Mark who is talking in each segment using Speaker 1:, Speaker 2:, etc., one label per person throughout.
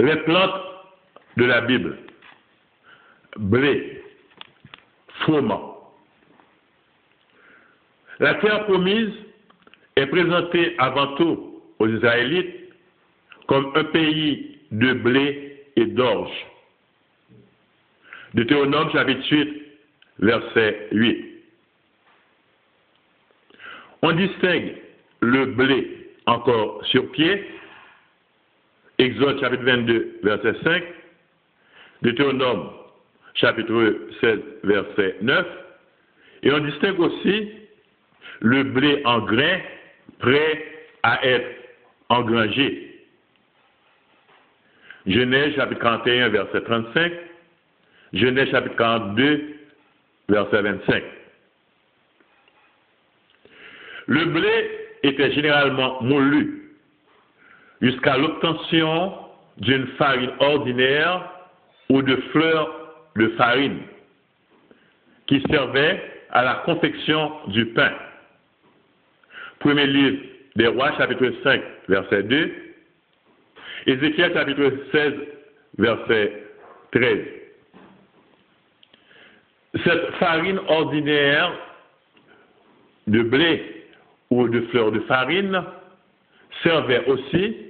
Speaker 1: Les plantes de la Bible, blé, froment. La terre promise est présentée avant tout aux Israélites comme un pays de blé et d'orge. Deutéronome chapitre 8, verset 8. On distingue le blé encore sur pied, Exode chapitre 22, verset 5, Deutéronome chapitre 16, verset 9, et on distingue aussi le blé en grain prêt à être engrangé. Genèse chapitre 41, verset 35, Genèse chapitre 42, verset 25. Le blé était généralement moulu jusqu'à l'obtention d'une farine ordinaire ou de fleurs de farine qui servait à la confection du pain. Premier livre des rois, chapitre 5, verset 2. Ézéchiel, chapitre 16, verset 13. Cette farine ordinaire de blé ou de fleurs de farine servait aussi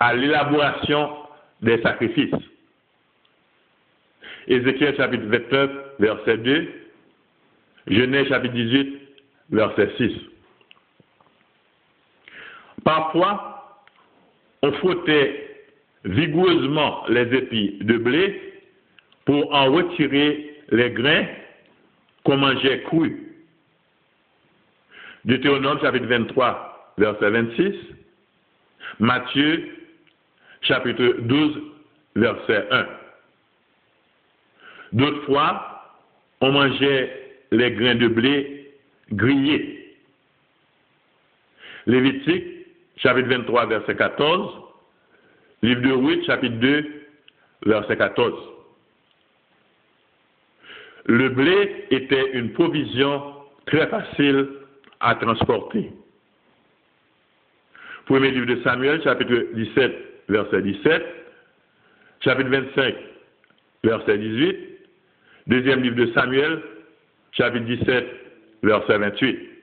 Speaker 1: à l'élaboration des sacrifices. Ézéchiel chapitre 29, verset 2, Genèse chapitre 18, verset 6. Parfois, on frottait vigoureusement les épis de blé pour en retirer les grains qu'on mangeait crus. Deutéronome chapitre 23, verset 26. Matthieu chapitre 12, verset 1. D'autres fois, on mangeait les grains de blé grillés. Lévitique chapitre 23, verset 14. Livre de Ruth, chapitre 2, verset 14. Le blé était une provision très facile à transporter. Premier livre de Samuel, chapitre 17, verset 17. Chapitre 25, verset 18. Deuxième livre de Samuel, chapitre 17, verset 28.